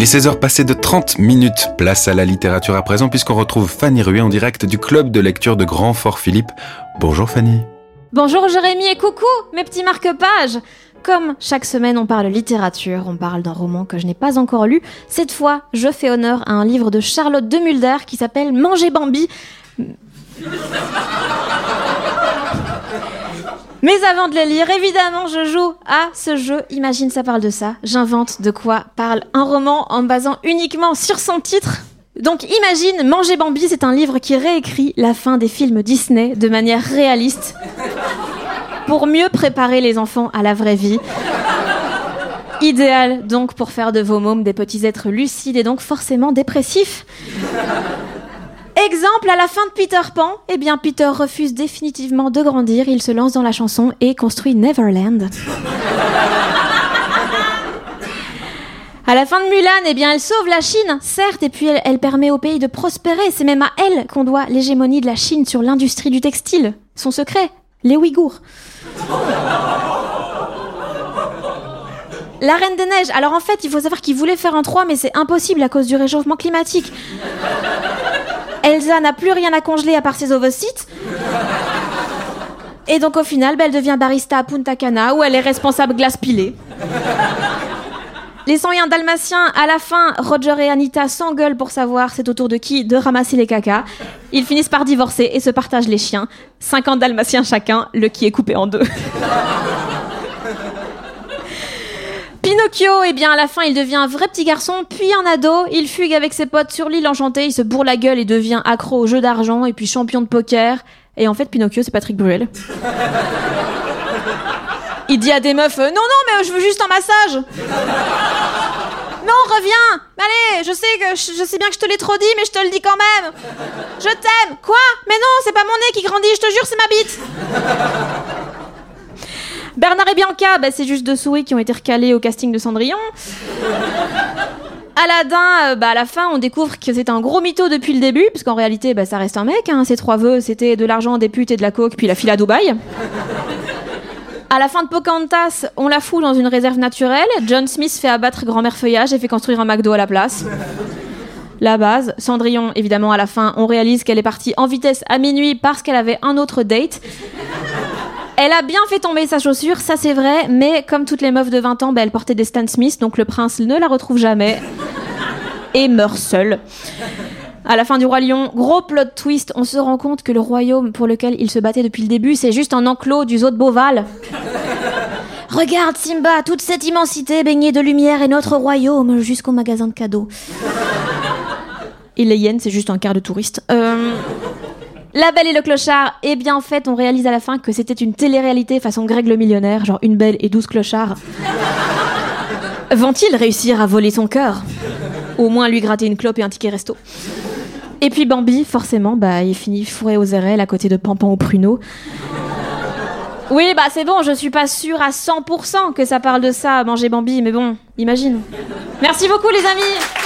Il est 16h passé de 30 minutes. Place à la littérature à présent puisqu'on retrouve Fanny Ruet en direct du club de lecture de Grand Fort Philippe. Bonjour Fanny. Bonjour Jérémy et coucou mes petits marque-pages Comme chaque semaine on parle littérature, on parle d'un roman que je n'ai pas encore lu, cette fois je fais honneur à un livre de Charlotte de Mulder qui s'appelle Manger Bambi. Mais avant de le lire, évidemment, je joue à ce jeu. Imagine, ça parle de ça. J'invente de quoi parle un roman en basant uniquement sur son titre. Donc imagine, Manger Bambi, c'est un livre qui réécrit la fin des films Disney de manière réaliste pour mieux préparer les enfants à la vraie vie. Idéal donc pour faire de vos mômes des petits êtres lucides et donc forcément dépressifs. Exemple, à la fin de Peter Pan, eh bien Peter refuse définitivement de grandir, il se lance dans la chanson et construit Neverland. À la fin de Mulan, eh bien, elle sauve la Chine, certes, et puis elle, permet au pays de prospérer. C'est même à elle qu'on doit l'hégémonie de la Chine sur l'industrie du textile. Son secret, les Ouïghours. La Reine des Neiges. Alors en fait, il faut savoir qu'il voulait faire un 3, mais c'est impossible à cause du réchauffement climatique. Elsa n'a plus rien à congeler à part ses ovocytes. Et donc au final, bah, elle devient barista à Punta Cana où elle est responsable glace pilée. Les 101 dalmatiens, à la fin, Roger et Anita s'engueulent pour savoir c'est au tour de qui de ramasser les cacas. Ils finissent par divorcer et se partagent les chiens. 50 dalmatiens chacun, le qui est coupé en deux. Pinocchio, eh bien à la fin il devient un vrai petit garçon, puis un ado, il fugue avec ses potes sur l'île enchantée, il se bourre la gueule et devient accro au jeu d'argent et puis champion de poker. Et en fait Pinocchio c'est Patrick Bruel. Il dit à des meufs euh, Non, non, mais je veux juste un massage Non, reviens. Allez, je sais, que, je, je sais bien que je te l'ai trop dit, mais je te le dis quand même. Je t'aime. Quoi? Mais non, c'est pas mon nez qui grandit, je te jure, c'est ma bite Bernard et Bianca, bah, c'est juste deux souris qui ont été recalés au casting de Cendrillon. Aladdin, euh, bah, à la fin, on découvre que c'est un gros mytho depuis le début, parce qu'en réalité, bah, ça reste un mec. Hein. Ses trois vœux, c'était de l'argent, des putes et de la coke, puis la file à Dubaï. À la fin de Pocahontas, on la fout dans une réserve naturelle. John Smith fait abattre grand-mère feuillage et fait construire un McDo à la place. La base. Cendrillon, évidemment, à la fin, on réalise qu'elle est partie en vitesse à minuit parce qu'elle avait un autre date. Elle a bien fait tomber sa chaussure, ça c'est vrai, mais comme toutes les meufs de 20 ans, bah, elle portait des Stan Smith, donc le prince ne la retrouve jamais et meurt seul. À la fin du Roi Lion, gros plot twist, on se rend compte que le royaume pour lequel il se battait depuis le début, c'est juste un enclos du zoo de Beauval. Regarde Simba, toute cette immensité baignée de lumière est notre royaume jusqu'au magasin de cadeaux. Et les hyènes, c'est juste un quart de touriste. Euh, La Belle et le Clochard, eh bien en fait, on réalise à la fin que c'était une télé-réalité façon Greg le millionnaire, genre une belle et douze clochards. Vont-ils réussir à voler son cœur? Au moins lui gratter une clope et un ticket resto. Et puis Bambi, forcément, bah, il finit fourré aux érelles à côté de Pampan au pruneau. Oui, bah c'est bon, je suis pas sûre à 100% que ça parle de ça, manger Bambi, mais bon, imagine. Merci beaucoup les amis